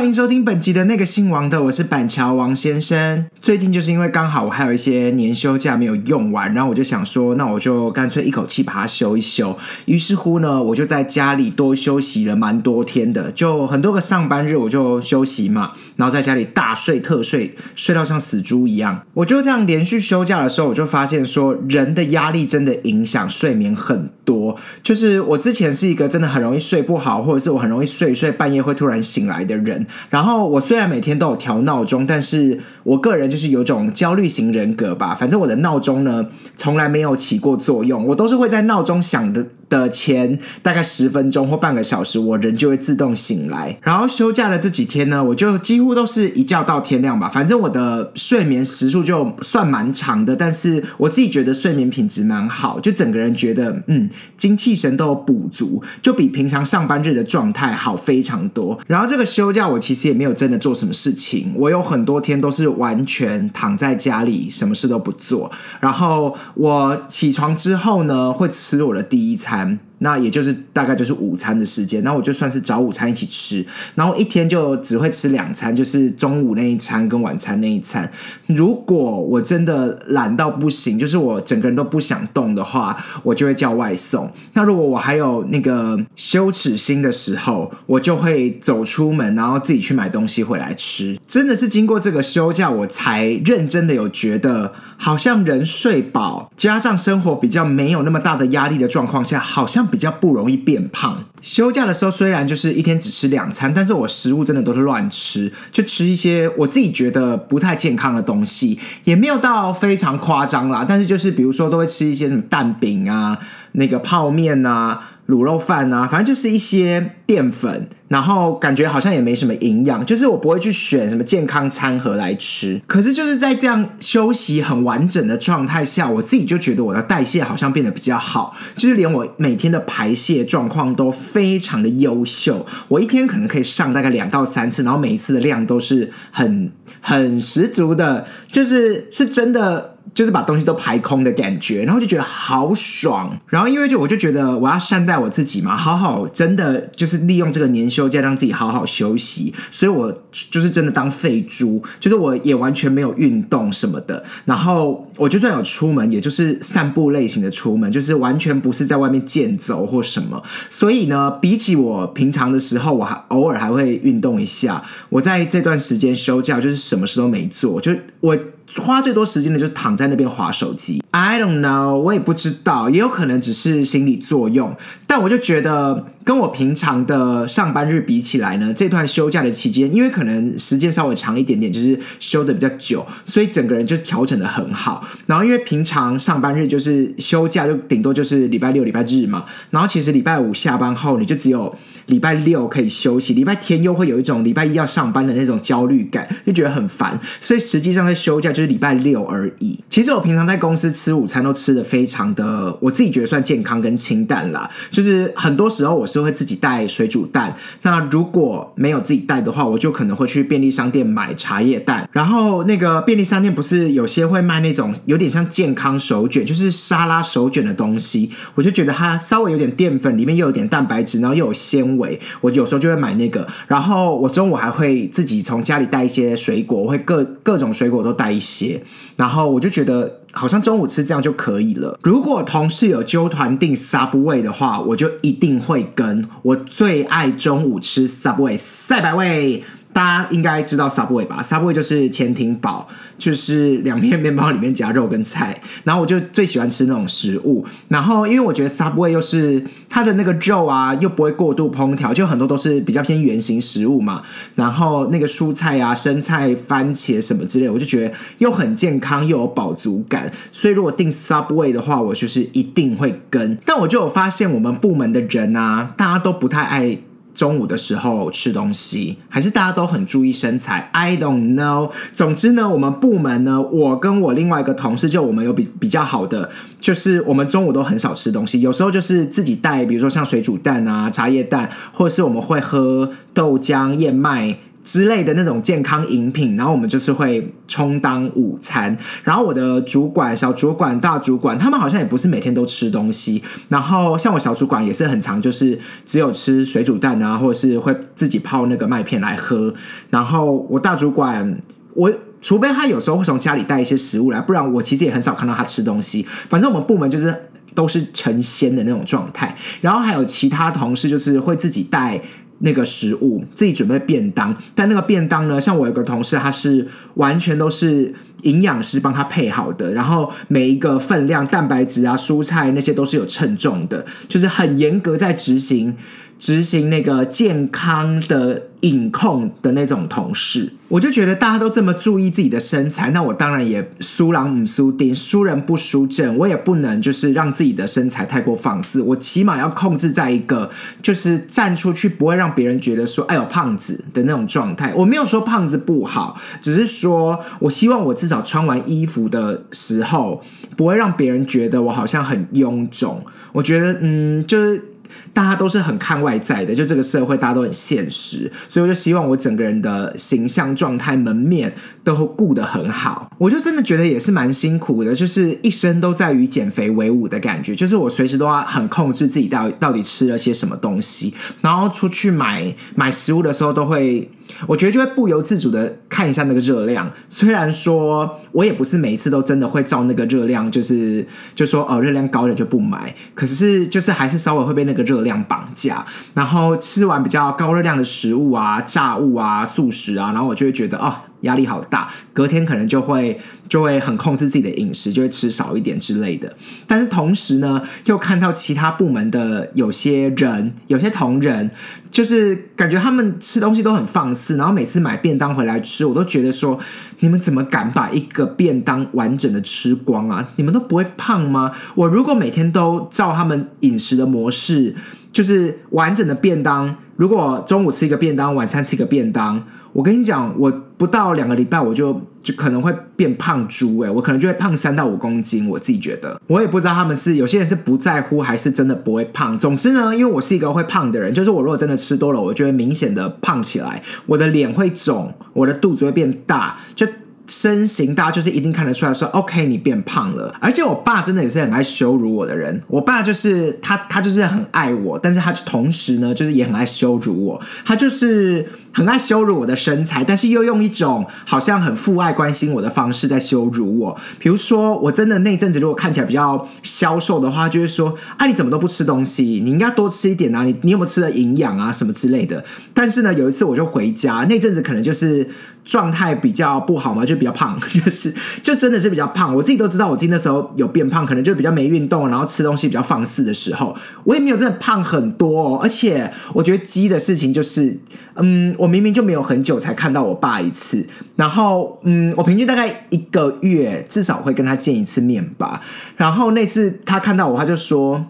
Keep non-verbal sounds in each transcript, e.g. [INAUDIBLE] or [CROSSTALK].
欢迎收听本集的那个姓王的，我是板桥王先生。最近就是因为刚好我还有一些年休假没有用完，然后我就想说，那我就干脆一口气把它休一休。于是乎呢，我就在家里多休息了蛮多天的，就很多个上班日我就休息嘛，然后在家里大睡特睡，睡到像死猪一样。我就这样连续休假的时候，我就发现说，人的压力真的影响睡眠很多。就是我之前是一个真的很容易睡不好，或者是我很容易睡一睡半夜会突然醒来的人。然后我虽然每天都有调闹钟，但是我个人就是有种焦虑型人格吧。反正我的闹钟呢，从来没有起过作用，我都是会在闹钟响的。的前大概十分钟或半个小时，我人就会自动醒来。然后休假的这几天呢，我就几乎都是一觉到天亮吧。反正我的睡眠时数就算蛮长的，但是我自己觉得睡眠品质蛮好，就整个人觉得嗯精气神都有补足，就比平常上班日的状态好非常多。然后这个休假我其实也没有真的做什么事情，我有很多天都是完全躺在家里，什么事都不做。然后我起床之后呢，会吃我的第一餐。time 那也就是大概就是午餐的时间，那我就算是早午餐一起吃，然后一天就只会吃两餐，就是中午那一餐跟晚餐那一餐。如果我真的懒到不行，就是我整个人都不想动的话，我就会叫外送。那如果我还有那个羞耻心的时候，我就会走出门，然后自己去买东西回来吃。真的是经过这个休假，我才认真的有觉得，好像人睡饱，加上生活比较没有那么大的压力的状况下，好像。比较不容易变胖。休假的时候虽然就是一天只吃两餐，但是我食物真的都是乱吃，就吃一些我自己觉得不太健康的东西，也没有到非常夸张啦。但是就是比如说都会吃一些什么蛋饼啊、那个泡面啊。卤肉饭啊，反正就是一些淀粉，然后感觉好像也没什么营养，就是我不会去选什么健康餐盒来吃。可是就是在这样休息很完整的状态下，我自己就觉得我的代谢好像变得比较好，就是连我每天的排泄状况都非常的优秀。我一天可能可以上大概两到三次，然后每一次的量都是很很十足的，就是是真的。就是把东西都排空的感觉，然后就觉得好爽。然后因为就我就觉得我要善待我自己嘛，好好真的就是利用这个年休假让自己好好休息。所以我就是真的当废猪，就是我也完全没有运动什么的。然后我就算有出门，也就是散步类型的出门，就是完全不是在外面健走或什么。所以呢，比起我平常的时候，我还偶尔还会运动一下。我在这段时间休假，就是什么事都没做，就我。花最多时间的就是躺在那边划手机。I don't know，我也不知道，也有可能只是心理作用。但我就觉得，跟我平常的上班日比起来呢，这段休假的期间，因为可能时间稍微长一点点，就是休的比较久，所以整个人就调整的很好。然后因为平常上班日就是休假，就顶多就是礼拜六、礼拜日嘛。然后其实礼拜五下班后，你就只有礼拜六可以休息，礼拜天又会有一种礼拜一要上班的那种焦虑感，就觉得很烦。所以实际上在休假就是礼拜六而已。其实我平常在公司吃午餐都吃的非常的，我自己觉得算健康跟清淡啦。就是很多时候我是会自己带水煮蛋，那如果没有自己带的话，我就可能会去便利商店买茶叶蛋。然后那个便利商店不是有些会卖那种有点像健康手卷，就是沙拉手卷的东西，我就觉得它稍微有点淀粉，里面又有点蛋白质，然后又有纤维，我有时候就会买那个。然后我中午还会自己从家里带一些水果，我会各各种水果都带一些，然后我就觉得。好像中午吃这样就可以了。如果同事有揪团订 Subway 的话，我就一定会跟。我最爱中午吃 Subway 赛百味。大家应该知道 Subway 吧？Subway 就是潜艇堡，就是两片面包里面夹肉跟菜。然后我就最喜欢吃那种食物。然后因为我觉得 Subway 又是它的那个肉啊，又不会过度烹调，就很多都是比较偏圆形食物嘛。然后那个蔬菜啊、生菜、番茄什么之类，我就觉得又很健康又有饱足感。所以如果订 Subway 的话，我就是一定会跟。但我就有发现，我们部门的人啊，大家都不太爱。中午的时候吃东西，还是大家都很注意身材？I don't know。总之呢，我们部门呢，我跟我另外一个同事，就我们有比比较好的，就是我们中午都很少吃东西，有时候就是自己带，比如说像水煮蛋啊、茶叶蛋，或者是我们会喝豆浆、燕麦。之类的那种健康饮品，然后我们就是会充当午餐。然后我的主管、小主管、大主管，他们好像也不是每天都吃东西。然后像我小主管也是很常，就是只有吃水煮蛋啊，或者是会自己泡那个麦片来喝。然后我大主管，我除非他有时候会从家里带一些食物来，不然我其实也很少看到他吃东西。反正我们部门就是都是成仙的那种状态。然后还有其他同事就是会自己带。那个食物自己准备便当，但那个便当呢？像我有个同事，他是完全都是营养师帮他配好的，然后每一个分量、蛋白质啊、蔬菜那些都是有称重的，就是很严格在执行。执行那个健康的饮控的那种同事，我就觉得大家都这么注意自己的身材，那我当然也输狼唔输丁，输人不输阵，我也不能就是让自己的身材太过放肆，我起码要控制在一个就是站出去不会让别人觉得说哎呦胖子的那种状态。我没有说胖子不好，只是说我希望我至少穿完衣服的时候不会让别人觉得我好像很臃肿。我觉得嗯，就是。大家都是很看外在的，就这个社会大家都很现实，所以我就希望我整个人的形象状态、门面都顾得很好。我就真的觉得也是蛮辛苦的，就是一生都在与减肥为伍的感觉，就是我随时都要很控制自己到到底吃了些什么东西，然后出去买买食物的时候都会。我觉得就会不由自主的看一下那个热量，虽然说我也不是每一次都真的会照那个热量，就是就说哦热量高了就不买，可是就是还是稍微会被那个热量绑架，然后吃完比较高热量的食物啊、炸物啊、素食啊，然后我就会觉得哦。压力好大，隔天可能就会就会很控制自己的饮食，就会吃少一点之类的。但是同时呢，又看到其他部门的有些人，有些同仁，就是感觉他们吃东西都很放肆，然后每次买便当回来吃，我都觉得说，你们怎么敢把一个便当完整的吃光啊？你们都不会胖吗？我如果每天都照他们饮食的模式，就是完整的便当，如果中午吃一个便当，晚餐吃一个便当。我跟你讲，我不到两个礼拜，我就就可能会变胖猪哎，我可能就会胖三到五公斤。我自己觉得，我也不知道他们是有些人是不在乎，还是真的不会胖。总之呢，因为我是一个会胖的人，就是我如果真的吃多了，我就会明显的胖起来，我的脸会肿，我的肚子会变大，就。身形大家就是一定看得出来，说 OK 你变胖了。而且我爸真的也是很爱羞辱我的人。我爸就是他，他就是很爱我，但是他同时呢，就是也很爱羞辱我。他就是很爱羞辱我的身材，但是又用一种好像很父爱关心我的方式在羞辱我。比如说，我真的那阵子如果看起来比较消瘦的话，就会说啊你怎么都不吃东西？你应该多吃一点啊！你你有没有吃的营养啊什么之类的？但是呢，有一次我就回家，那阵子可能就是。状态比较不好嘛，就比较胖，[LAUGHS] 就是就真的是比较胖。我自己都知道，我今天的时候有变胖，可能就比较没运动，然后吃东西比较放肆的时候，我也没有真的胖很多。哦。而且我觉得鸡的事情就是，嗯，我明明就没有很久才看到我爸一次，然后嗯，我平均大概一个月至少会跟他见一次面吧。然后那次他看到我，他就说，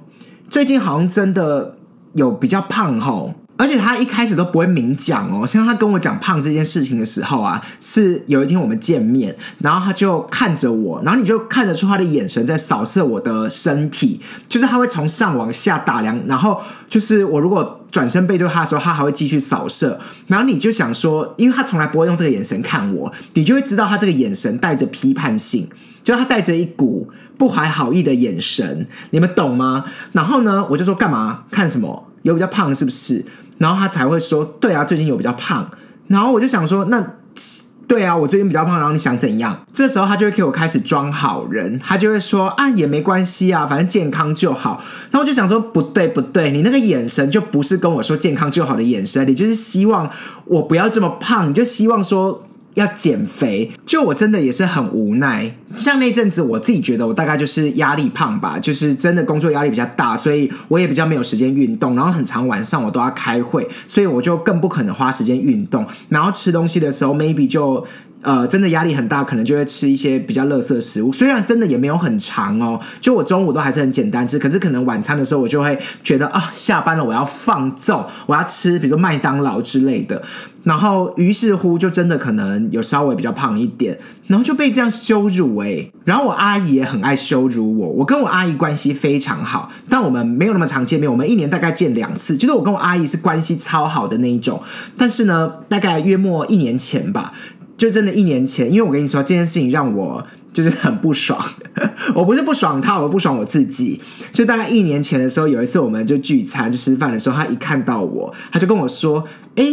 最近好像真的有比较胖哈。而且他一开始都不会明讲哦，像他跟我讲胖这件事情的时候啊，是有一天我们见面，然后他就看着我，然后你就看得出他的眼神在扫射我的身体，就是他会从上往下打量，然后就是我如果转身背对他的时候，他还会继续扫射，然后你就想说，因为他从来不会用这个眼神看我，你就会知道他这个眼神带着批判性，就他带着一股不怀好意的眼神，你们懂吗？然后呢，我就说干嘛看什么？有比较胖是不是？然后他才会说：“对啊，最近有比较胖。”然后我就想说：“那对啊，我最近比较胖。”然后你想怎样？这时候他就会给我开始装好人，他就会说：“啊，也没关系啊，反正健康就好。”然后我就想说：“不对，不对，你那个眼神就不是跟我说健康就好的眼神，你就是希望我不要这么胖，你就希望说。”要减肥，就我真的也是很无奈。像那阵子，我自己觉得我大概就是压力胖吧，就是真的工作压力比较大，所以我也比较没有时间运动。然后很长晚上我都要开会，所以我就更不可能花时间运动。然后吃东西的时候，maybe 就呃，真的压力很大，可能就会吃一些比较垃圾食物。虽然真的也没有很长哦，就我中午都还是很简单吃，可是可能晚餐的时候我就会觉得啊，下班了我要放纵，我要吃，比如说麦当劳之类的。然后于是乎就真的可能有稍微比较胖一点，然后就被这样羞辱哎。然后我阿姨也很爱羞辱我，我跟我阿姨关系非常好，但我们没有那么常见面，我们一年大概见两次。就是我跟我阿姨是关系超好的那一种，但是呢，大概约莫一年前吧。就真的一年前，因为我跟你说这件事情让我就是很不爽。我不是不爽他，我不爽我自己。就大概一年前的时候，有一次我们就聚餐就吃饭的时候，他一看到我，他就跟我说：“哎，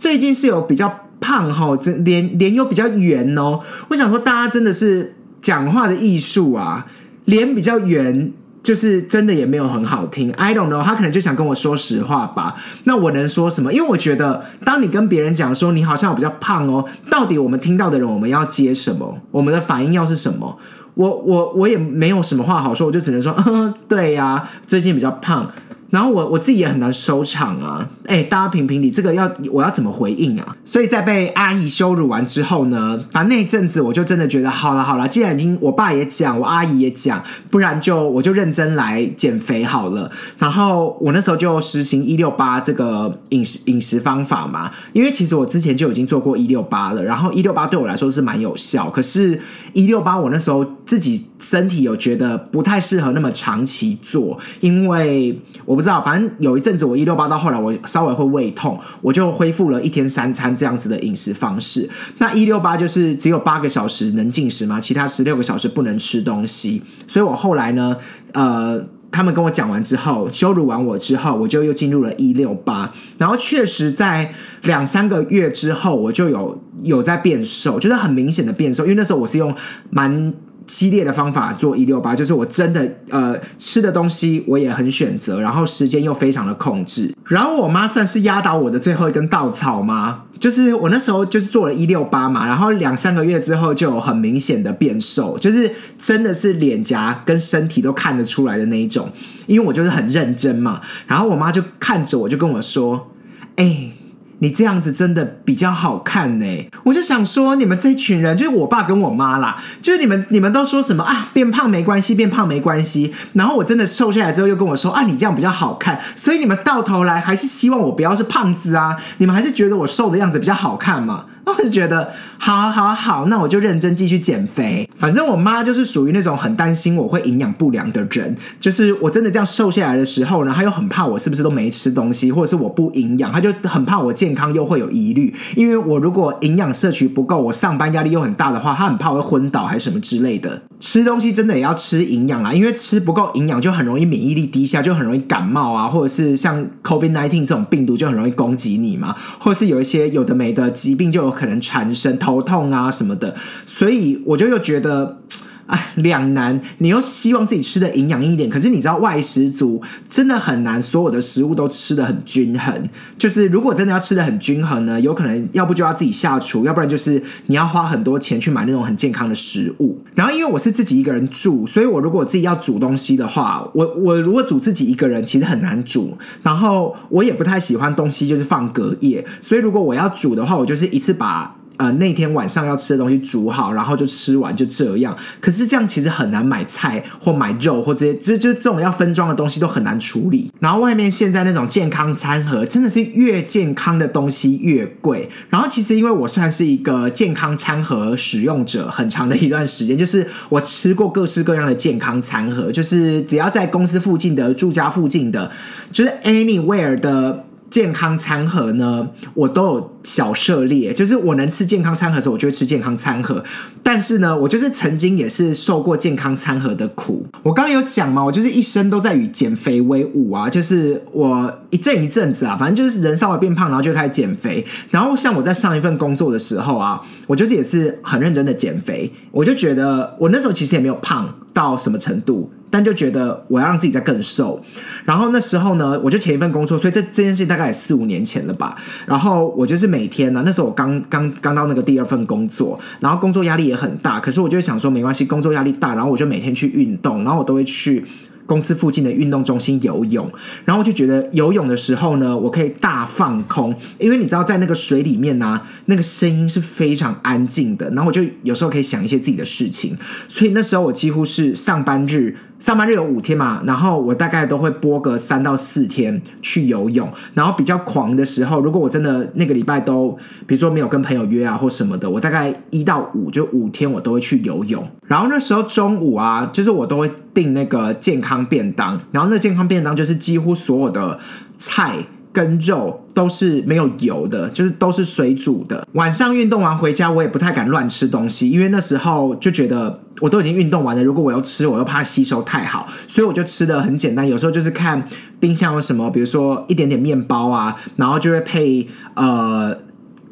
最近是有比较胖哈，这脸脸又比较圆哦。”我想说，大家真的是讲话的艺术啊，脸比较圆。就是真的也没有很好听，I don't know，他可能就想跟我说实话吧。那我能说什么？因为我觉得，当你跟别人讲说你好像比较胖哦，到底我们听到的人我们要接什么？我们的反应要是什么？我我我也没有什么话好说，我就只能说，嗯，[LAUGHS] 对呀，最近比较胖。然后我我自己也很难收场啊！哎，大家评评理，这个要我要怎么回应啊？所以在被阿姨羞辱完之后呢，反正那一阵子我就真的觉得，好了好了，既然已经我爸也讲，我阿姨也讲，不然就我就认真来减肥好了。然后我那时候就实行一六八这个饮食饮食方法嘛，因为其实我之前就已经做过一六八了，然后一六八对我来说是蛮有效，可是，一六八我那时候自己身体有觉得不太适合那么长期做，因为我。不知道，反正有一阵子我一六八到后来我稍微会胃痛，我就恢复了一天三餐这样子的饮食方式。那一六八就是只有八个小时能进食嘛，其他十六个小时不能吃东西。所以我后来呢，呃，他们跟我讲完之后，羞辱完我之后，我就又进入了一六八。然后确实在两三个月之后，我就有有在变瘦，就是很明显的变瘦，因为那时候我是用蛮。激烈的方法做一六八，就是我真的呃吃的东西我也很选择，然后时间又非常的控制。然后我妈算是压倒我的最后一根稻草吗？就是我那时候就是做了一六八嘛，然后两三个月之后就有很明显的变瘦，就是真的是脸颊跟身体都看得出来的那一种。因为我就是很认真嘛，然后我妈就看着我就跟我说：“哎。”你这样子真的比较好看呢，我就想说，你们这群人就是我爸跟我妈啦，就是你们你们都说什么啊，变胖没关系，变胖没关系，然后我真的瘦下来之后又跟我说啊，你这样比较好看，所以你们到头来还是希望我不要是胖子啊，你们还是觉得我瘦的样子比较好看嘛。我就觉得，好好好，那我就认真继续减肥。反正我妈就是属于那种很担心我会营养不良的人，就是我真的这样瘦下来的时候呢，她又很怕我是不是都没吃东西，或者是我不营养，她就很怕我健康又会有疑虑。因为我如果营养摄取不够，我上班压力又很大的话，她很怕我会昏倒还是什么之类的。吃东西真的也要吃营养啊，因为吃不够营养就很容易免疫力低下，就很容易感冒啊，或者是像 COVID nineteen 这种病毒就很容易攻击你嘛，或是有一些有的没的疾病就有可能产生头痛啊什么的，所以我就又觉得。哎，两难，你又希望自己吃的营养一点，可是你知道外食族真的很难，所有的食物都吃的很均衡。就是如果真的要吃的很均衡呢，有可能要不就要自己下厨，要不然就是你要花很多钱去买那种很健康的食物。然后因为我是自己一个人住，所以我如果自己要煮东西的话，我我如果煮自己一个人，其实很难煮。然后我也不太喜欢东西就是放隔夜，所以如果我要煮的话，我就是一次把。呃，那天晚上要吃的东西煮好，然后就吃完，就这样。可是这样其实很难买菜或买肉或这些，就就这种要分装的东西都很难处理。然后外面现在那种健康餐盒，真的是越健康的东西越贵。然后其实因为我算是一个健康餐盒使用者，很长的一段时间，就是我吃过各式各样的健康餐盒，就是只要在公司附近的、住家附近的，就是 anywhere 的。健康餐盒呢，我都有小涉猎，就是我能吃健康餐盒的时候，我就会吃健康餐盒。但是呢，我就是曾经也是受过健康餐盒的苦。我刚刚有讲嘛，我就是一生都在与减肥为伍啊，就是我一阵一阵子啊，反正就是人稍微变胖，然后就开始减肥。然后像我在上一份工作的时候啊，我就是也是很认真的减肥。我就觉得我那时候其实也没有胖到什么程度。但就觉得我要让自己再更瘦，然后那时候呢，我就前一份工作，所以这这件事大概也四五年前了吧。然后我就是每天呢，那时候我刚刚刚到那个第二份工作，然后工作压力也很大，可是我就想说没关系，工作压力大，然后我就每天去运动，然后我都会去。公司附近的运动中心游泳，然后我就觉得游泳的时候呢，我可以大放空，因为你知道在那个水里面呢、那个声音是非常安静的，然后我就有时候可以想一些自己的事情，所以那时候我几乎是上班日。上班日有五天嘛，然后我大概都会播个三到四天去游泳，然后比较狂的时候，如果我真的那个礼拜都，比如说没有跟朋友约啊或什么的，我大概一到五就五天我都会去游泳。然后那时候中午啊，就是我都会订那个健康便当，然后那健康便当就是几乎所有的菜。跟肉都是没有油的，就是都是水煮的。晚上运动完回家，我也不太敢乱吃东西，因为那时候就觉得我都已经运动完了，如果我要吃，我又怕吸收太好，所以我就吃的很简单。有时候就是看冰箱有什么，比如说一点点面包啊，然后就会配呃。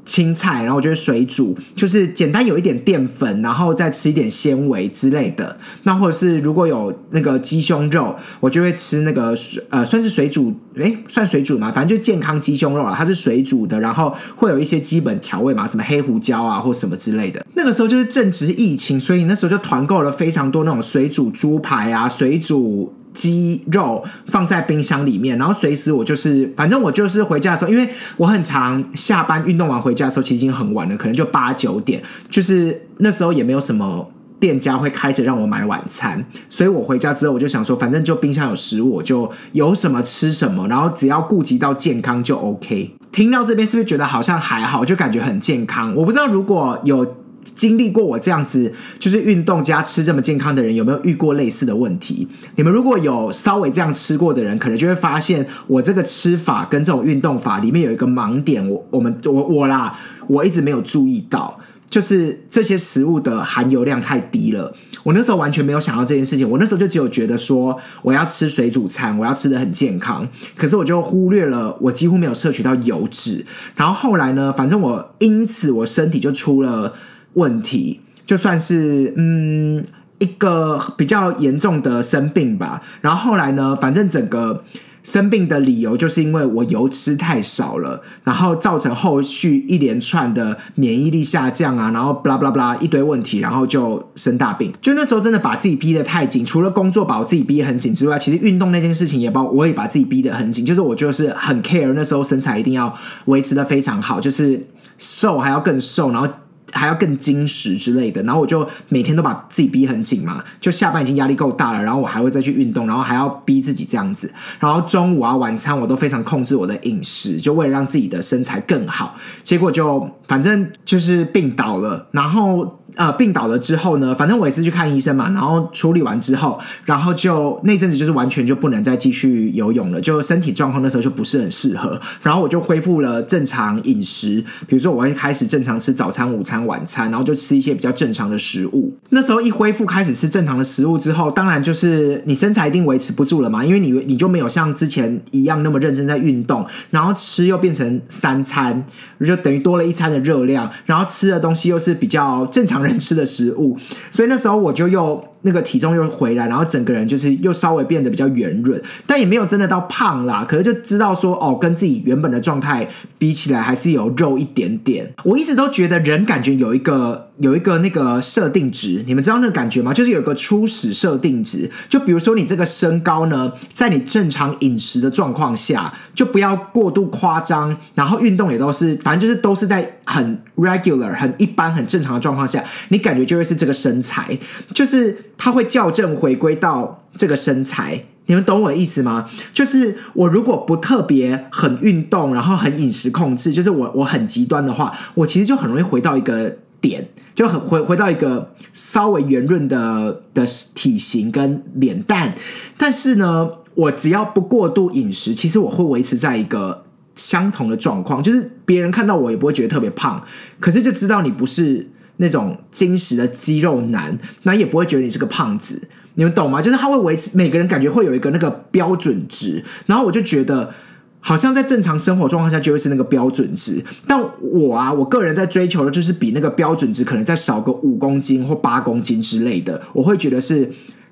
青菜，然后我就会水煮，就是简单有一点淀粉，然后再吃一点纤维之类的。那或者是如果有那个鸡胸肉，我就会吃那个呃，算是水煮，诶，算水煮嘛，反正就健康鸡胸肉啊，它是水煮的，然后会有一些基本调味嘛，什么黑胡椒啊或什么之类的。那个时候就是正值疫情，所以那时候就团购了非常多那种水煮猪排啊，水煮。鸡肉放在冰箱里面，然后随时我就是，反正我就是回家的时候，因为我很常下班运动完回家的时候，其实已经很晚了，可能就八九点，就是那时候也没有什么店家会开着让我买晚餐，所以我回家之后我就想说，反正就冰箱有食物，我就有什么吃什么，然后只要顾及到健康就 OK。听到这边是不是觉得好像还好，就感觉很健康？我不知道如果有。经历过我这样子就是运动加吃这么健康的人，有没有遇过类似的问题？你们如果有稍微这样吃过的人，可能就会发现我这个吃法跟这种运动法里面有一个盲点，我我们我我啦，我一直没有注意到，就是这些食物的含油量太低了。我那时候完全没有想到这件事情，我那时候就只有觉得说我要吃水煮餐，我要吃的很健康，可是我就忽略了我几乎没有摄取到油脂。然后后来呢，反正我因此我身体就出了。问题就算是嗯一个比较严重的生病吧，然后后来呢，反正整个生病的理由就是因为我油吃太少了，然后造成后续一连串的免疫力下降啊，然后巴拉巴拉巴拉一堆问题，然后就生大病。就那时候真的把自己逼得太紧，除了工作把我自己逼得很紧之外，其实运动那件事情也把我也把自己逼得很紧，就是我就是很 care 那时候身材一定要维持的非常好，就是瘦还要更瘦，然后。还要更精实之类的，然后我就每天都把自己逼很紧嘛，就下班已经压力够大了，然后我还会再去运动，然后还要逼自己这样子，然后中午啊晚餐我都非常控制我的饮食，就为了让自己的身材更好，结果就反正就是病倒了，然后。呃，病倒了之后呢，反正我也是去看医生嘛，然后处理完之后，然后就那阵子就是完全就不能再继续游泳了，就身体状况那时候就不是很适合，然后我就恢复了正常饮食，比如说我会开始正常吃早餐、午餐、晚餐，然后就吃一些比较正常的食物。那时候一恢复开始吃正常的食物之后，当然就是你身材一定维持不住了嘛，因为你你就没有像之前一样那么认真在运动，然后吃又变成三餐，就等于多了一餐的热量，然后吃的东西又是比较正常常人吃的食物，所以那时候我就又那个体重又回来，然后整个人就是又稍微变得比较圆润，但也没有真的到胖啦，可是就知道说哦，跟自己原本的状态比起来，还是有肉一点点。我一直都觉得人感觉有一个有一个那个设定值，你们知道那个感觉吗？就是有个初始设定值，就比如说你这个身高呢，在你正常饮食的状况下，就不要过度夸张，然后运动也都是，反正就是都是在很 regular、很一般、很正常的状况下，你感觉就会是这个身材，就是它会校正回归到这个身材。你们懂我的意思吗？就是我如果不特别很运动，然后很饮食控制，就是我我很极端的话，我其实就很容易回到一个点，就很回回到一个稍微圆润的的体型跟脸蛋。但是呢，我只要不过度饮食，其实我会维持在一个相同的状况，就是别人看到我也不会觉得特别胖，可是就知道你不是那种精实的肌肉男，那也不会觉得你是个胖子。你们懂吗？就是他会维持每个人感觉会有一个那个标准值，然后我就觉得好像在正常生活状况下就会是那个标准值，但我啊，我个人在追求的就是比那个标准值可能再少个五公斤或八公斤之类的，我会觉得是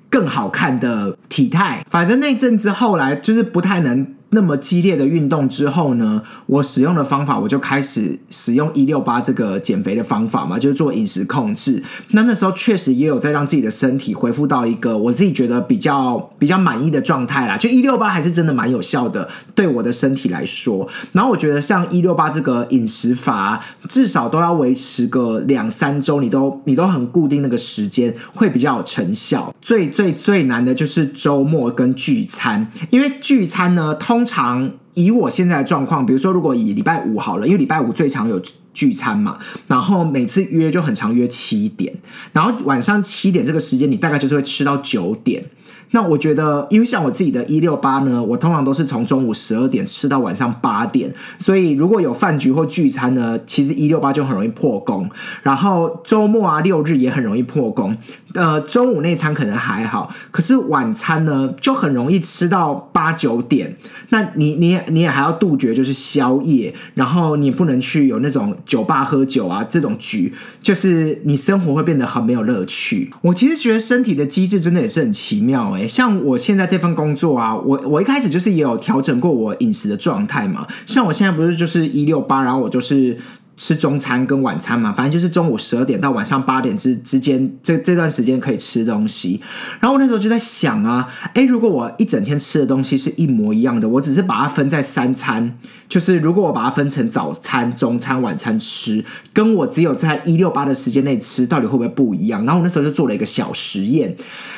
更好看的体态。反正那阵子后来就是不太能那么激烈的运动之后呢，我使用的方法我就开始使用一六八这个减肥的方法嘛，就是做饮食控制。那那时候确实也有在让自己的身体恢复到一个我自己觉得比较比较满意的状态啦。就一六八还是真的蛮有效的，对我的身体来说。然后我觉得像一六八这个饮食法，至少都要维持个两三周，你都你都很固定那个时间，会比较有成效。最最最难的就是周末跟聚餐，因为聚餐呢通。通常以我现在的状况，比如说，如果以礼拜五好了，因为礼拜五最常有聚餐嘛，然后每次约就很常约七点，然后晚上七点这个时间，你大概就是会吃到九点。那我觉得，因为像我自己的一六八呢，我通常都是从中午十二点吃到晚上八点，所以如果有饭局或聚餐呢，其实一六八就很容易破功。然后周末啊、六日也很容易破功。呃，中午那餐可能还好，可是晚餐呢就很容易吃到八九点。那你你你也还要杜绝就是宵夜，然后你不能去有那种酒吧喝酒啊这种局，就是你生活会变得很没有乐趣。我其实觉得身体的机制真的也是很奇妙。像我现在这份工作啊，我我一开始就是也有调整过我饮食的状态嘛。像我现在不是就是一六八，然后我就是吃中餐跟晚餐嘛，反正就是中午十二点到晚上八点之之间这这段时间可以吃东西。然后我那时候就在想啊，哎，如果我一整天吃的东西是一模一样的，我只是把它分在三餐，就是如果我把它分成早餐、中餐、晚餐吃，跟我只有在一六八的时间内吃，到底会不会不一样？然后我那时候就做了一个小实验，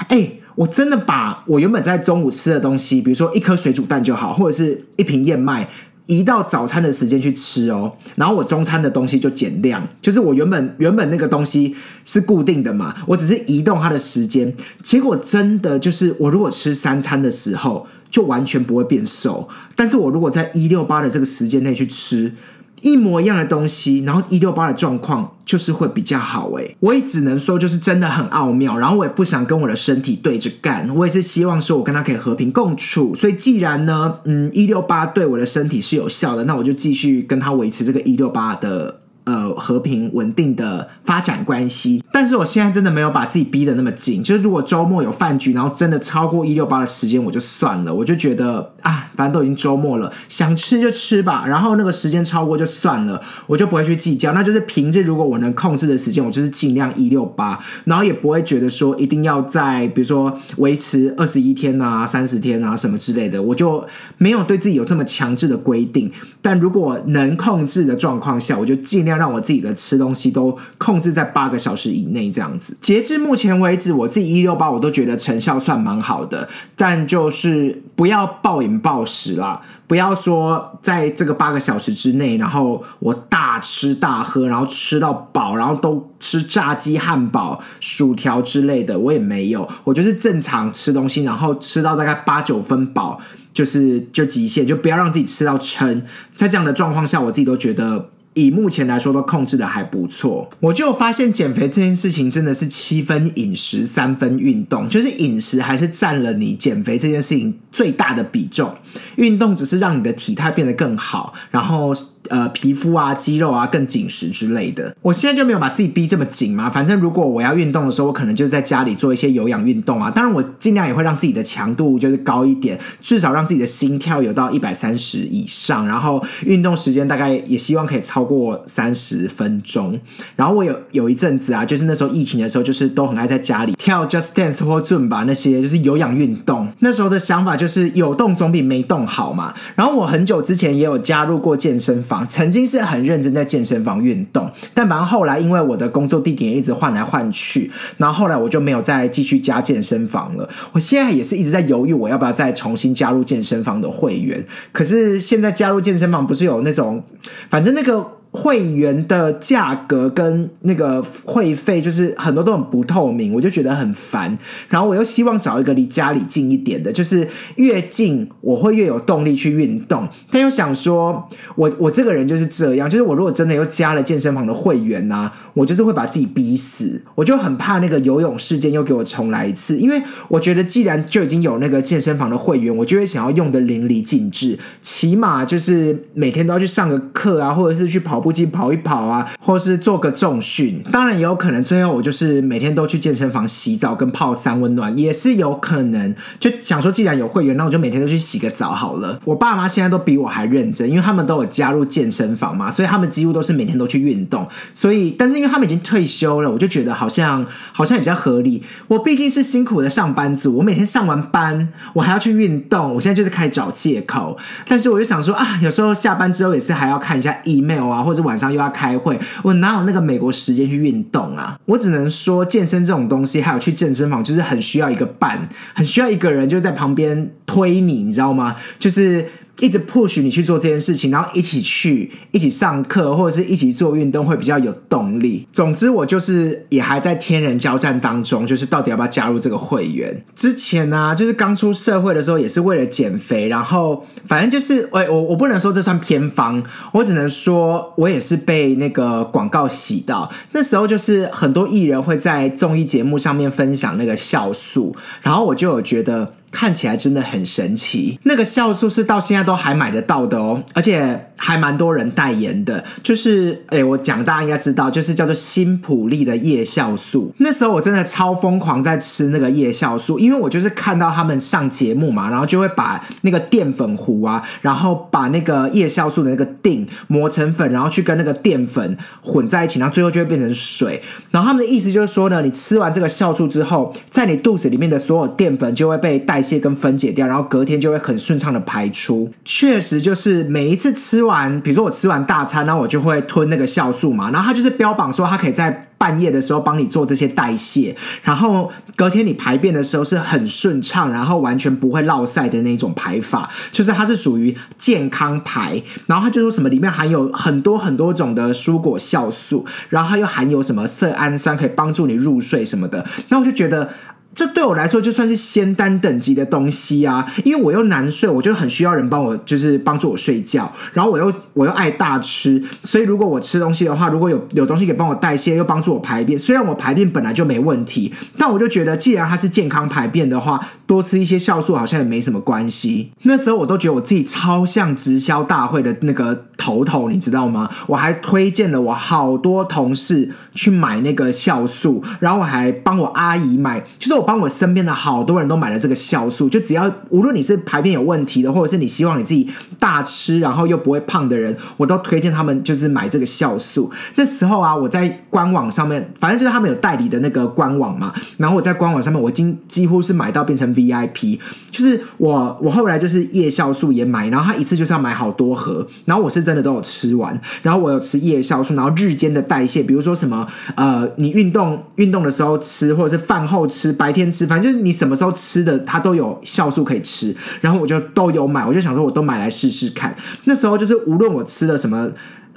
哎。我真的把我原本在中午吃的东西，比如说一颗水煮蛋就好，或者是一瓶燕麦，移到早餐的时间去吃哦。然后我中餐的东西就减量，就是我原本原本那个东西是固定的嘛，我只是移动它的时间。结果真的就是，我如果吃三餐的时候，就完全不会变瘦。但是我如果在一六八的这个时间内去吃。一模一样的东西，然后一六八的状况就是会比较好诶，我也只能说就是真的很奥妙，然后我也不想跟我的身体对着干，我也是希望说我跟他可以和平共处，所以既然呢，嗯，一六八对我的身体是有效的，那我就继续跟他维持这个一六八的。呃，和平稳定的发展关系，但是我现在真的没有把自己逼得那么紧。就是如果周末有饭局，然后真的超过一六八的时间，我就算了。我就觉得啊，反正都已经周末了，想吃就吃吧。然后那个时间超过就算了，我就不会去计较。那就是平日如果我能控制的时间，我就是尽量一六八，然后也不会觉得说一定要在比如说维持二十一天啊、三十天啊什么之类的，我就没有对自己有这么强制的规定。但如果能控制的状况下，我就尽量量。让我自己的吃东西都控制在八个小时以内，这样子。截至目前为止，我自己一六八我都觉得成效算蛮好的，但就是不要暴饮暴食啦，不要说在这个八个小时之内，然后我大吃大喝，然后吃到饱，然后都吃炸鸡、汉堡、薯条之类的，我也没有。我就是正常吃东西，然后吃到大概八九分饱，就是就极限，就不要让自己吃到撑。在这样的状况下，我自己都觉得。以目前来说，都控制的还不错。我就发现减肥这件事情真的是七分饮食，三分运动，就是饮食还是占了你减肥这件事情最大的比重，运动只是让你的体态变得更好，然后。呃，皮肤啊，肌肉啊，更紧实之类的。我现在就没有把自己逼这么紧嘛。反正如果我要运动的时候，我可能就在家里做一些有氧运动啊。当然，我尽量也会让自己的强度就是高一点，至少让自己的心跳有到一百三十以上。然后运动时间大概也希望可以超过三十分钟。然后我有有一阵子啊，就是那时候疫情的时候，就是都很爱在家里跳 Just Dance 或 Zoom 吧，那些就是有氧运动。那时候的想法就是有动总比没动好嘛。然后我很久之前也有加入过健身房。曾经是很认真在健身房运动，但反正后来因为我的工作地点一直换来换去，然后后来我就没有再继续加健身房了。我现在也是一直在犹豫，我要不要再重新加入健身房的会员。可是现在加入健身房不是有那种，反正那个。会员的价格跟那个会费就是很多都很不透明，我就觉得很烦。然后我又希望找一个离家里近一点的，就是越近我会越有动力去运动。但又想说，我我这个人就是这样，就是我如果真的又加了健身房的会员呐，我就是会把自己逼死。我就很怕那个游泳事件又给我重来一次，因为我觉得既然就已经有那个健身房的会员，我就会想要用的淋漓尽致，起码就是每天都要去上个课啊，或者是去跑。跑步机跑一跑啊，或是做个重训。当然也有可能最后我就是每天都去健身房洗澡跟泡三温暖，也是有可能。就想说，既然有会员，那我就每天都去洗个澡好了。我爸妈现在都比我还认真，因为他们都有加入健身房嘛，所以他们几乎都是每天都去运动。所以，但是因为他们已经退休了，我就觉得好像好像也比较合理。我毕竟是辛苦的上班族，我每天上完班，我还要去运动。我现在就是开始找借口，但是我就想说啊，有时候下班之后也是还要看一下 email 啊，或者晚上又要开会，我哪有那个美国时间去运动啊？我只能说，健身这种东西，还有去健身房，就是很需要一个伴，很需要一个人就在旁边推你，你知道吗？就是。一直 push 你去做这件事情，然后一起去，一起上课，或者是一起做运动，会比较有动力。总之，我就是也还在天人交战当中，就是到底要不要加入这个会员。之前呢，就是刚出社会的时候，也是为了减肥，然后反正就是，我我我不能说这算偏方，我只能说我也是被那个广告洗到。那时候就是很多艺人会在综艺节目上面分享那个酵素，然后我就有觉得。看起来真的很神奇，那个酵素是到现在都还买得到的哦，而且还蛮多人代言的。就是，哎，我讲大家应该知道，就是叫做新普利的叶酵素。那时候我真的超疯狂在吃那个叶酵素，因为我就是看到他们上节目嘛，然后就会把那个淀粉糊啊，然后把那个叶酵素的那个锭磨成粉，然后去跟那个淀粉混在一起，然后最后就会变成水。然后他们的意思就是说呢，你吃完这个酵素之后，在你肚子里面的所有淀粉就会被带。代谢跟分解掉，然后隔天就会很顺畅的排出。确实，就是每一次吃完，比如说我吃完大餐，然后我就会吞那个酵素嘛，然后它就是标榜说它可以在半夜的时候帮你做这些代谢，然后隔天你排便的时候是很顺畅，然后完全不会落塞的那种排法，就是它是属于健康排。然后它就说什么里面含有很多很多种的蔬果酵素，然后它又含有什么色氨酸可以帮助你入睡什么的，那我就觉得。这对我来说就算是仙丹等级的东西啊，因为我又难睡，我就很需要人帮我，就是帮助我睡觉。然后我又我又爱大吃，所以如果我吃东西的话，如果有有东西给帮我代谢，又帮助我排便，虽然我排便本来就没问题，但我就觉得既然它是健康排便的话，多吃一些酵素好像也没什么关系。那时候我都觉得我自己超像直销大会的那个头头，你知道吗？我还推荐了我好多同事去买那个酵素，然后我还帮我阿姨买，就是我。帮我身边的好多人都买了这个酵素，就只要无论你是排便有问题的，或者是你希望你自己大吃然后又不会胖的人，我都推荐他们就是买这个酵素。那时候啊，我在官网上面，反正就是他们有代理的那个官网嘛，然后我在官网上面，我经几乎是买到变成 VIP，就是我我后来就是夜酵素也买，然后他一次就是要买好多盒，然后我是真的都有吃完，然后我有吃夜酵素，然后日间的代谢，比如说什么呃，你运动运动的时候吃，或者是饭后吃，白天。吃，反正就是你什么时候吃的，它都有酵素可以吃。然后我就都有买，我就想说，我都买来试试看。那时候就是无论我吃了什么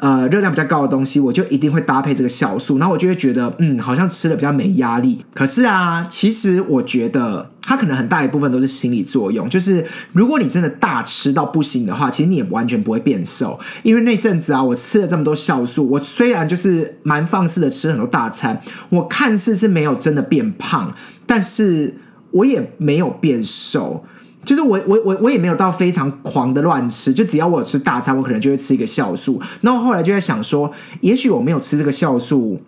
呃热量比较高的东西，我就一定会搭配这个酵素。然后我就会觉得，嗯，好像吃的比较没压力。可是啊，其实我觉得它可能很大一部分都是心理作用。就是如果你真的大吃到不行的话，其实你也完全不会变瘦。因为那阵子啊，我吃了这么多酵素，我虽然就是蛮放肆的吃很多大餐，我看似是没有真的变胖。但是我也没有变瘦，就是我我我我也没有到非常狂的乱吃，就只要我有吃大餐，我可能就会吃一个酵素。那我后来就在想说，也许我没有吃这个酵素，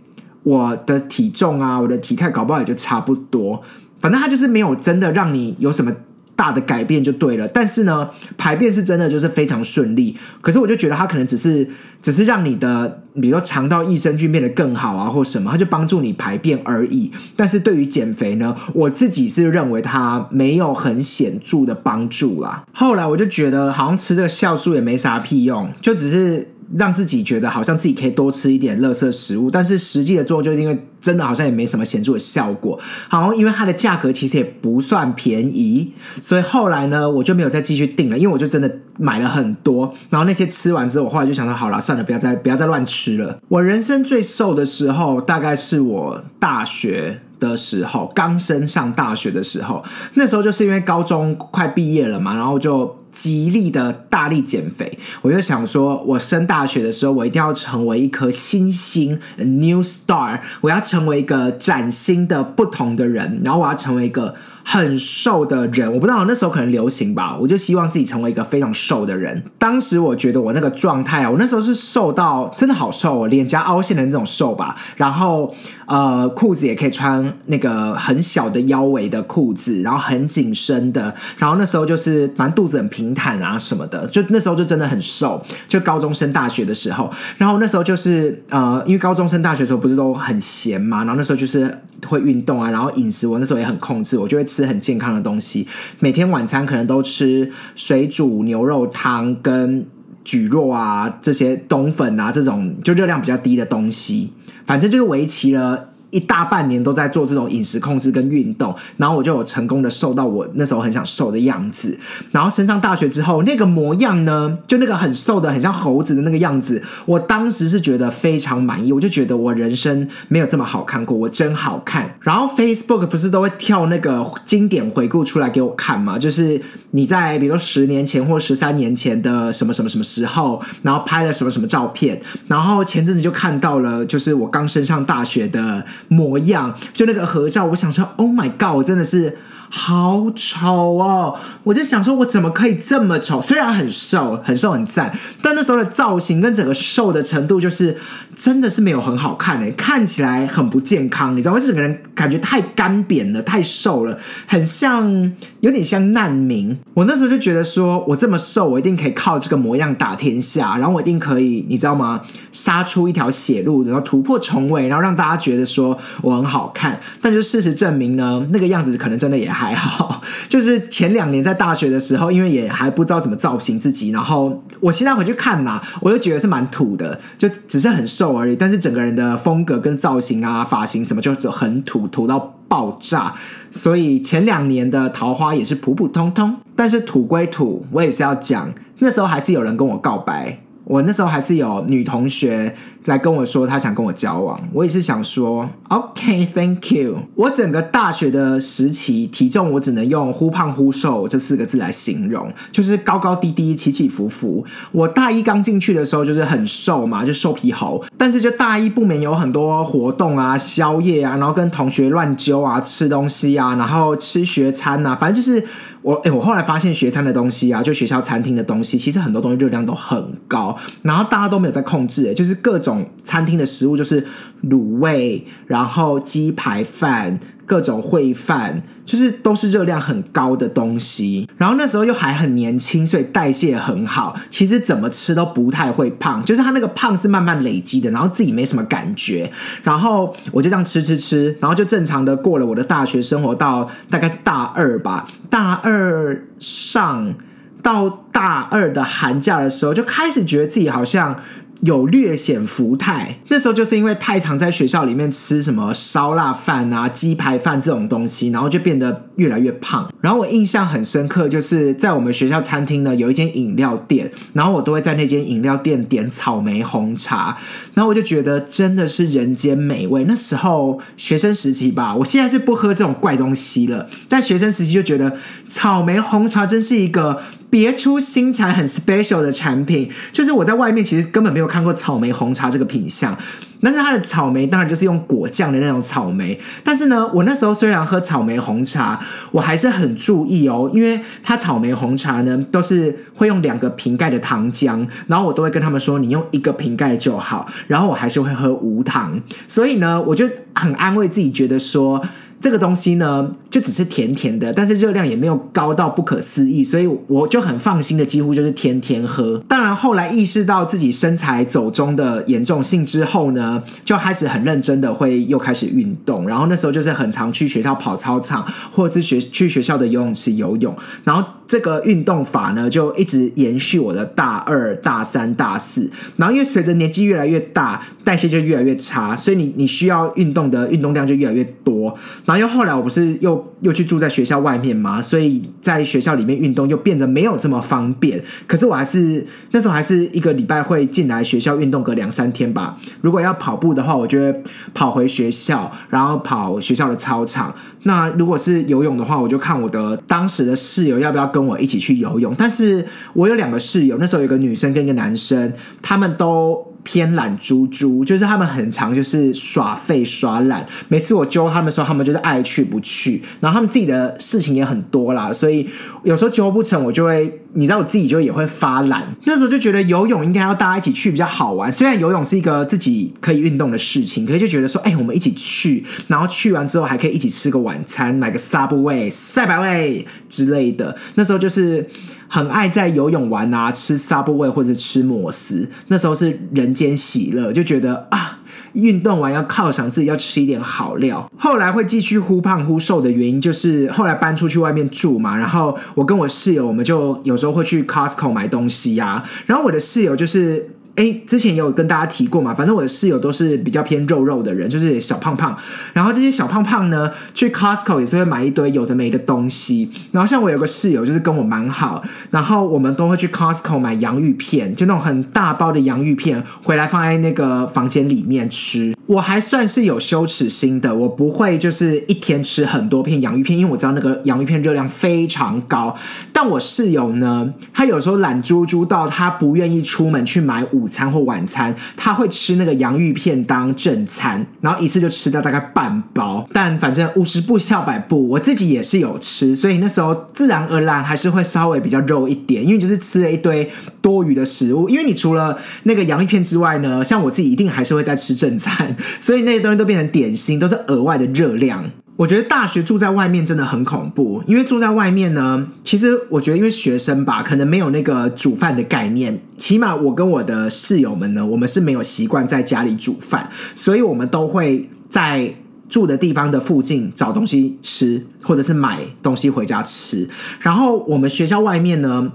我的体重啊，我的体态搞不好也就差不多。反正它就是没有真的让你有什么。大的改变就对了，但是呢，排便是真的就是非常顺利。可是我就觉得它可能只是只是让你的，比如说肠道益生菌变得更好啊，或什么，它就帮助你排便而已。但是对于减肥呢，我自己是认为它没有很显著的帮助啦。后来我就觉得好像吃这个酵素也没啥屁用，就只是。让自己觉得好像自己可以多吃一点垃圾食物，但是实际的作用就是因为真的好像也没什么显著的效果。好，因为它的价格其实也不算便宜，所以后来呢，我就没有再继续订了，因为我就真的买了很多。然后那些吃完之后，我后来就想说，好了，算了，不要再不要再乱吃了。我人生最瘦的时候，大概是我大学的时候，刚升上大学的时候，那时候就是因为高中快毕业了嘛，然后就。极力的大力减肥，我就想说，我升大学的时候，我一定要成为一颗新星，new star，我要成为一个崭新的、不同的人，然后我要成为一个很瘦的人，我不知道那时候可能流行吧，我就希望自己成为一个非常瘦的人。当时我觉得我那个状态啊，我那时候是瘦到真的好瘦，哦脸颊凹陷的那种瘦吧。然后呃，裤子也可以穿那个很小的腰围的裤子，然后很紧身的。然后那时候就是反正肚子很平坦啊什么的，就那时候就真的很瘦。就高中升大学的时候，然后那时候就是呃，因为高中升大学的时候不是都很闲嘛，然后那时候就是会运动啊，然后饮食我那时候也很控制，我就会吃很健康的东西，每天晚餐可能都吃水煮牛肉汤跟蒟蒻啊这些冬粉啊这种就热量比较低的东西，反正就是维持了。一大半年都在做这种饮食控制跟运动，然后我就有成功的瘦到我那时候很想瘦的样子。然后升上大学之后，那个模样呢，就那个很瘦的、很像猴子的那个样子，我当时是觉得非常满意。我就觉得我人生没有这么好看过，我真好看。然后 Facebook 不是都会跳那个经典回顾出来给我看吗？就是你在比如说十年前或十三年前的什么什么什么时候，然后拍了什么什么照片。然后前阵子就看到了，就是我刚升上大学的。模样就那个合照，我想说，Oh my god，我真的是。好丑哦！我就想说，我怎么可以这么丑？虽然很瘦，很瘦很赞，但那时候的造型跟整个瘦的程度，就是真的是没有很好看诶，看起来很不健康，你知道吗？整个人感觉太干瘪了，太瘦了，很像有点像难民。我那时候就觉得说，我这么瘦，我一定可以靠这个模样打天下，然后我一定可以，你知道吗？杀出一条血路，然后突破重围，然后让大家觉得说我很好看。但就事实证明呢，那个样子可能真的也还。还好，[LAUGHS] 就是前两年在大学的时候，因为也还不知道怎么造型自己，然后我现在回去看呐，我就觉得是蛮土的，就只是很瘦而已。但是整个人的风格跟造型啊、发型什么，就是很土，土到爆炸。所以前两年的桃花也是普普通通，但是土归土，我也是要讲，那时候还是有人跟我告白，我那时候还是有女同学。来跟我说他想跟我交往，我也是想说，OK，Thank you。我整个大学的时期体重我只能用忽胖忽瘦这四个字来形容，就是高高低低、起起伏伏。我大一刚进去的时候就是很瘦嘛，就瘦皮猴。但是就大一不免有很多活动啊、宵夜啊，然后跟同学乱揪啊、吃东西啊，然后吃学餐啊，反正就是我哎，我后来发现学餐的东西啊，就学校餐厅的东西，其实很多东西热量都很高，然后大家都没有在控制，就是各种。餐厅的食物就是卤味，然后鸡排饭，各种烩饭，就是都是热量很高的东西。然后那时候又还很年轻，所以代谢很好，其实怎么吃都不太会胖。就是他那个胖是慢慢累积的，然后自己没什么感觉。然后我就这样吃吃吃，然后就正常的过了我的大学生活，到大概大二吧，大二上到大二的寒假的时候，就开始觉得自己好像。有略显福态，那时候就是因为太常在学校里面吃什么烧腊饭啊、鸡排饭这种东西，然后就变得越来越胖。然后我印象很深刻，就是在我们学校餐厅呢有一间饮料店，然后我都会在那间饮料店点草莓红茶，然后我就觉得真的是人间美味。那时候学生时期吧，我现在是不喝这种怪东西了，但学生时期就觉得草莓红茶真是一个。别出心裁、很 special 的产品，就是我在外面其实根本没有看过草莓红茶这个品相。但是它的草莓当然就是用果酱的那种草莓。但是呢，我那时候虽然喝草莓红茶，我还是很注意哦，因为它草莓红茶呢都是会用两个瓶盖的糖浆，然后我都会跟他们说，你用一个瓶盖就好。然后我还是会喝无糖，所以呢，我就很安慰自己，觉得说。这个东西呢，就只是甜甜的，但是热量也没有高到不可思议，所以我就很放心的，几乎就是天天喝。当然后来意识到自己身材走中的严重性之后呢，就开始很认真的会又开始运动，然后那时候就是很常去学校跑操场，或者是学去学校的游泳池游泳，然后这个运动法呢就一直延续我的大二、大三、大四，然后因为随着年纪越来越大，代谢就越来越差，所以你你需要运动的运动量就越来越多。然后又后来我不是又 [LAUGHS] 又去住在学校外面嘛，所以在学校里面运动又变得没有这么方便。可是我还是那时候还是一个礼拜会进来学校运动个两三天吧。如果要跑步的话，我就会跑回学校，然后跑学校的操场。那如果是游泳的话，我就看我的当时的室友要不要跟我一起去游泳。但是我有两个室友，那时候有个女生跟一个男生，他们都。偏懒猪猪，就是他们很常就是耍废耍懒。每次我揪他们的时候，他们就是爱去不去，然后他们自己的事情也很多啦，所以有时候揪不成，我就会，你知道我自己就也会发懒。那时候就觉得游泳应该要大家一起去比较好玩，虽然游泳是一个自己可以运动的事情，可是就觉得说，哎，我们一起去，然后去完之后还可以一起吃个晚餐，买个 Subway、赛百味之类的。那时候就是很爱在游泳玩啊，吃 Subway 或者吃摩斯，那时候是人间喜乐，就觉得啊，运动完要犒赏自己，要吃一点好料。后来会继续忽胖忽瘦的原因，就是后来搬出去外面住嘛，然后我跟我室友，我们就有时候会去 Costco 买东西呀，然后我的室友就是。哎，之前也有跟大家提过嘛，反正我的室友都是比较偏肉肉的人，就是小胖胖。然后这些小胖胖呢，去 Costco 也是会买一堆有的没的东西。然后像我有个室友，就是跟我蛮好，然后我们都会去 Costco 买洋芋片，就那种很大包的洋芋片，回来放在那个房间里面吃。我还算是有羞耻心的，我不会就是一天吃很多片洋芋片，因为我知道那个洋芋片热量非常高。但我室友呢，他有时候懒猪猪到他不愿意出门去买午餐或晚餐，他会吃那个洋芋片当正餐，然后一次就吃掉大概半包。但反正五十步笑百步，我自己也是有吃，所以那时候自然而然还是会稍微比较肉一点，因为就是吃了一堆多余的食物。因为你除了那个洋芋片之外呢，像我自己一定还是会在吃正餐。所以那些东西都变成点心，都是额外的热量。我觉得大学住在外面真的很恐怖，因为住在外面呢，其实我觉得因为学生吧，可能没有那个煮饭的概念。起码我跟我的室友们呢，我们是没有习惯在家里煮饭，所以我们都会在住的地方的附近找东西吃，或者是买东西回家吃。然后我们学校外面呢，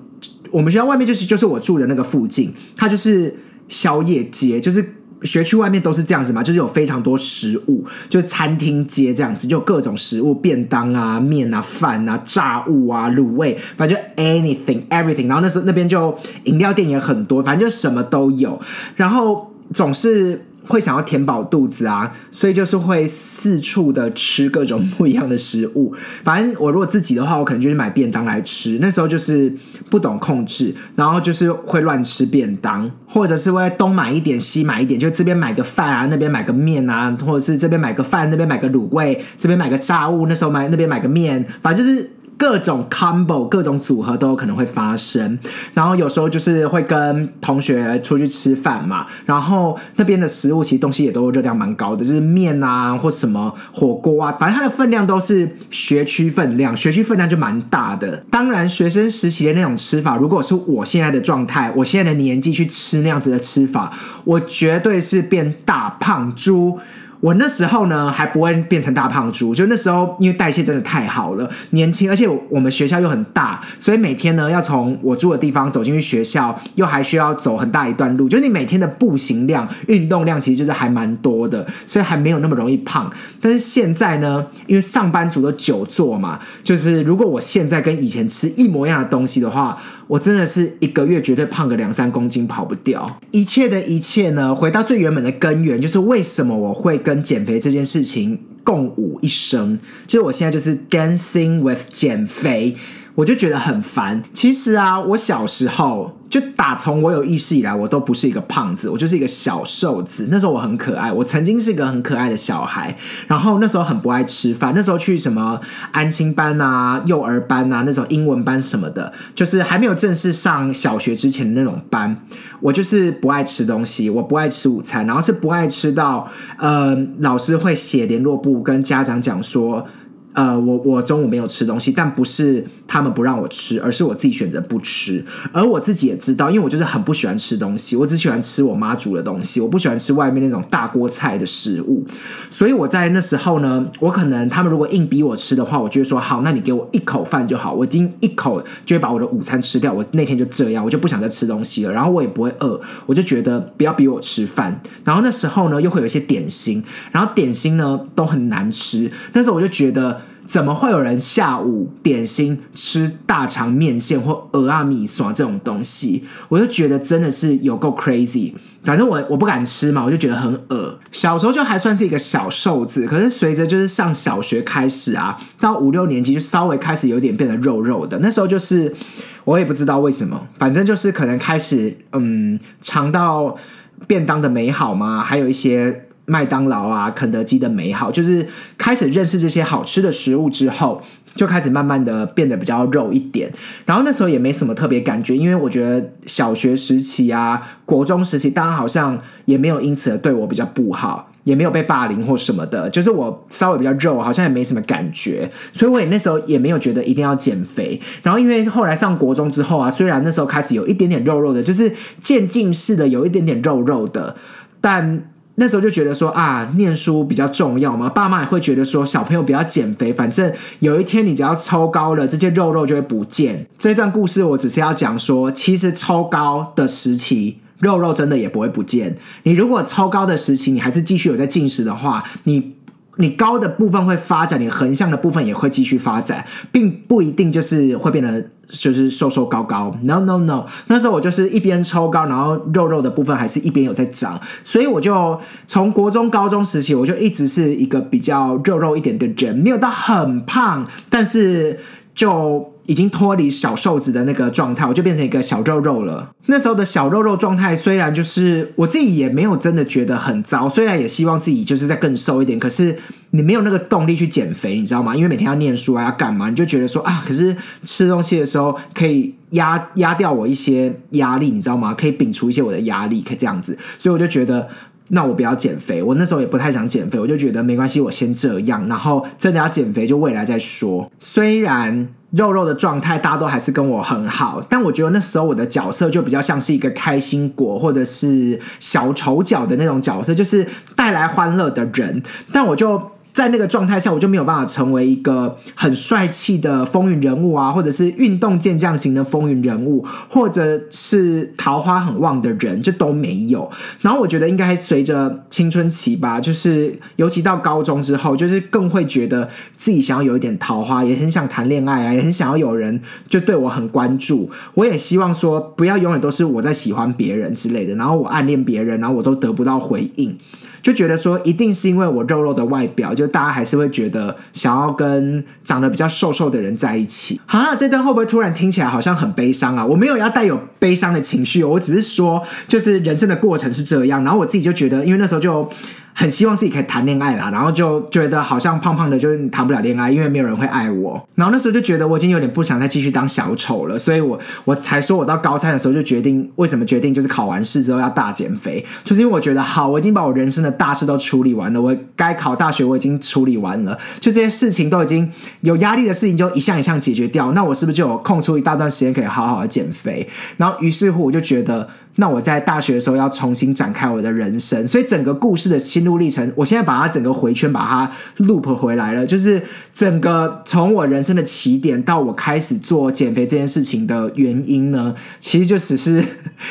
我们学校外面就是就是我住的那个附近，它就是宵夜街，就是。学区外面都是这样子嘛，就是有非常多食物，就是餐厅街这样子，就各种食物，便当啊、面啊、饭啊、炸物啊、卤味，反正就 anything everything。然后那时候那边就饮料店也很多，反正就什么都有，然后总是。会想要填饱肚子啊，所以就是会四处的吃各种不一样的食物。[LAUGHS] 反正我如果自己的话，我可能就是买便当来吃。那时候就是不懂控制，然后就是会乱吃便当，或者是会东买一点西买一点，就这边买个饭啊，那边买个面啊，或者是这边买个饭，那边买个卤味，这边买个炸物，那时候买那边买个面，反正就是。各种 combo，各种组合都有可能会发生。然后有时候就是会跟同学出去吃饭嘛，然后那边的食物其实东西也都热量蛮高的，就是面啊或什么火锅啊，反正它的分量都是学区分量，学区分量就蛮大的。当然，学生时期的那种吃法，如果是我现在的状态，我现在的年纪去吃那样子的吃法，我绝对是变大胖猪。我那时候呢还不会变成大胖猪，就那时候因为代谢真的太好了，年轻，而且我们学校又很大，所以每天呢要从我住的地方走进去学校，又还需要走很大一段路，就你每天的步行量、运动量其实就是还蛮多的，所以还没有那么容易胖。但是现在呢，因为上班族都久坐嘛，就是如果我现在跟以前吃一模一样的东西的话，我真的是一个月绝对胖个两三公斤跑不掉。一切的一切呢，回到最原本的根源，就是为什么我会。跟减肥这件事情共舞一生，就是我现在就是 dancing with 减肥。我就觉得很烦。其实啊，我小时候就打从我有意识以来，我都不是一个胖子，我就是一个小瘦子。那时候我很可爱，我曾经是一个很可爱的小孩。然后那时候很不爱吃饭，那时候去什么安亲班啊、幼儿班啊、那种英文班什么的，就是还没有正式上小学之前的那种班。我就是不爱吃东西，我不爱吃午餐，然后是不爱吃到呃，老师会写联络簿跟家长讲说。呃，我我中午没有吃东西，但不是他们不让我吃，而是我自己选择不吃。而我自己也知道，因为我就是很不喜欢吃东西，我只喜欢吃我妈煮的东西，我不喜欢吃外面那种大锅菜的食物。所以我在那时候呢，我可能他们如果硬逼我吃的话，我就会说好，那你给我一口饭就好，我已经一口就会把我的午餐吃掉。我那天就这样，我就不想再吃东西了，然后我也不会饿，我就觉得不要逼我吃饭。然后那时候呢，又会有一些点心，然后点心呢都很难吃，那时候我就觉得。怎么会有人下午点心吃大肠面线或鹅啊米刷这种东西？我就觉得真的是有够 crazy。反正我我不敢吃嘛，我就觉得很恶。小时候就还算是一个小瘦子，可是随着就是上小学开始啊，到五六年级就稍微开始有点变得肉肉的。那时候就是我也不知道为什么，反正就是可能开始嗯尝到。便当的美好嘛？还有一些。麦当劳啊，肯德基的美好，就是开始认识这些好吃的食物之后，就开始慢慢的变得比较肉一点。然后那时候也没什么特别感觉，因为我觉得小学时期啊、国中时期，大家好像也没有因此而对我比较不好，也没有被霸凌或什么的。就是我稍微比较肉，好像也没什么感觉，所以我也那时候也没有觉得一定要减肥。然后因为后来上国中之后啊，虽然那时候开始有一点点肉肉的，就是渐进式的有一点点肉肉的，但。那时候就觉得说啊，念书比较重要嘛，爸妈也会觉得说小朋友不要减肥，反正有一天你只要抽高了，这些肉肉就会不见。这段故事我只是要讲说，其实抽高的时期，肉肉真的也不会不见。你如果抽高的时期，你还是继续有在进食的话，你。你高的部分会发展，你横向的部分也会继续发展，并不一定就是会变得就是瘦瘦高高。No No No，那时候我就是一边抽高，然后肉肉的部分还是一边有在长，所以我就从国中、高中时期，我就一直是一个比较肉肉一点的人，没有到很胖，但是就。已经脱离小瘦子的那个状态，我就变成一个小肉肉了。那时候的小肉肉状态，虽然就是我自己也没有真的觉得很糟，虽然也希望自己就是在更瘦一点，可是你没有那个动力去减肥，你知道吗？因为每天要念书啊，要干嘛，你就觉得说啊，可是吃东西的时候可以压压掉我一些压力，你知道吗？可以摒除一些我的压力，可以这样子，所以我就觉得。那我不要减肥，我那时候也不太想减肥，我就觉得没关系，我先这样，然后真的要减肥就未来再说。虽然肉肉的状态大家都还是跟我很好，但我觉得那时候我的角色就比较像是一个开心果或者是小丑角的那种角色，就是带来欢乐的人，但我就。在那个状态下，我就没有办法成为一个很帅气的风云人物啊，或者是运动健将型的风云人物，或者是桃花很旺的人，就都没有。然后我觉得应该随着青春期吧，就是尤其到高中之后，就是更会觉得自己想要有一点桃花，也很想谈恋爱啊，也很想要有人就对我很关注。我也希望说，不要永远都是我在喜欢别人之类的，然后我暗恋别人，然后我都得不到回应。就觉得说，一定是因为我肉肉的外表，就大家还是会觉得想要跟长得比较瘦瘦的人在一起。哈，这段会不会突然听起来好像很悲伤啊？我没有要带有悲伤的情绪，我只是说，就是人生的过程是这样。然后我自己就觉得，因为那时候就。很希望自己可以谈恋爱啦，然后就觉得好像胖胖的，就是谈不了恋爱，因为没有人会爱我。然后那时候就觉得我已经有点不想再继续当小丑了，所以我我才说我到高三的时候就决定，为什么决定就是考完试之后要大减肥，就是因为我觉得好，我已经把我人生的大事都处理完了，我该考大学我已经处理完了，就这些事情都已经有压力的事情就一项一项解决掉，那我是不是就有空出一大段时间可以好好的减肥？然后于是乎我就觉得。那我在大学的时候要重新展开我的人生，所以整个故事的心路历程，我现在把它整个回圈把它 loop 回来了，就是整个从我人生的起点到我开始做减肥这件事情的原因呢，其实就只是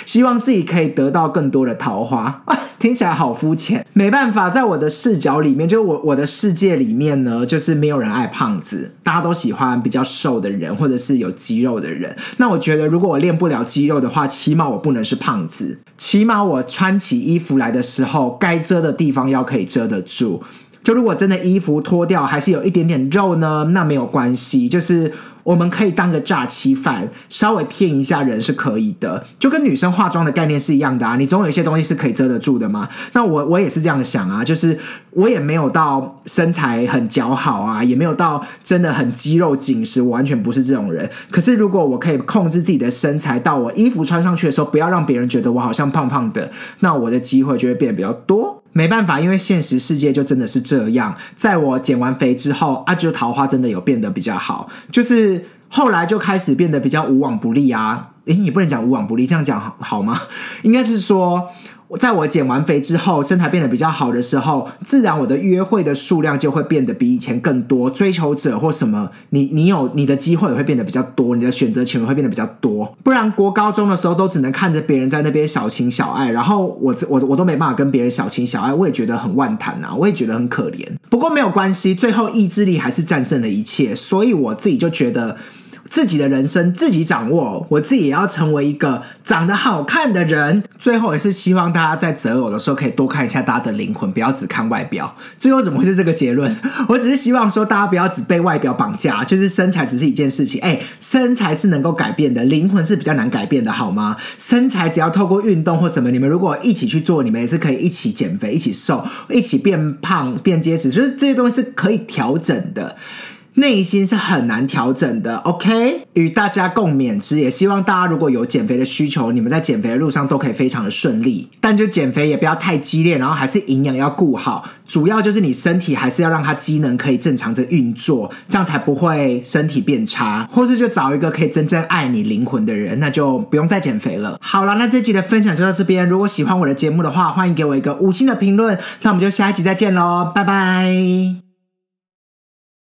希望自己可以得到更多的桃花。听起来好肤浅，没办法，在我的视角里面，就是我我的世界里面呢，就是没有人爱胖子，大家都喜欢比较瘦的人，或者是有肌肉的人。那我觉得，如果我练不了肌肉的话，起码我不能是胖子，起码我穿起衣服来的时候，该遮的地方要可以遮得住。就如果真的衣服脱掉，还是有一点点肉呢，那没有关系，就是。我们可以当个诈欺犯，稍微骗一下人是可以的，就跟女生化妆的概念是一样的啊。你总有一些东西是可以遮得住的嘛。那我我也是这样想啊，就是我也没有到身材很姣好啊，也没有到真的很肌肉紧实，我完全不是这种人。可是如果我可以控制自己的身材，到我衣服穿上去的时候，不要让别人觉得我好像胖胖的，那我的机会就会变得比较多。没办法，因为现实世界就真的是这样。在我减完肥之后，阿就桃花真的有变得比较好，就是后来就开始变得比较无往不利啊。诶，你不能讲无往不利，这样讲好好吗？应该是说。在我减完肥之后，身材变得比较好的时候，自然我的约会的数量就会变得比以前更多。追求者或什么，你你有你的机会也会变得比较多，你的选择权也会变得比较多。不然，国高中的时候都只能看着别人在那边小情小爱，然后我我我都没办法跟别人小情小爱，我也觉得很万谈啊，我也觉得很可怜。不过没有关系，最后意志力还是战胜了一切，所以我自己就觉得。自己的人生自己掌握，我自己也要成为一个长得好看的人。最后也是希望大家在择偶的时候可以多看一下大家的灵魂，不要只看外表。最后怎么会是这个结论？[LAUGHS] 我只是希望说大家不要只被外表绑架，就是身材只是一件事情。哎，身材是能够改变的，灵魂是比较难改变的，好吗？身材只要透过运动或什么，你们如果一起去做，你们也是可以一起减肥、一起瘦、一起变胖、变结实，就是这些东西是可以调整的。内心是很难调整的，OK？与大家共勉之，也希望大家如果有减肥的需求，你们在减肥的路上都可以非常的顺利。但就减肥也不要太激烈，然后还是营养要顾好，主要就是你身体还是要让它机能可以正常的运作，这样才不会身体变差。或是就找一个可以真正爱你灵魂的人，那就不用再减肥了。好了，那这集的分享就到这边。如果喜欢我的节目的话，欢迎给我一个五星的评论。那我们就下一集再见喽，拜拜。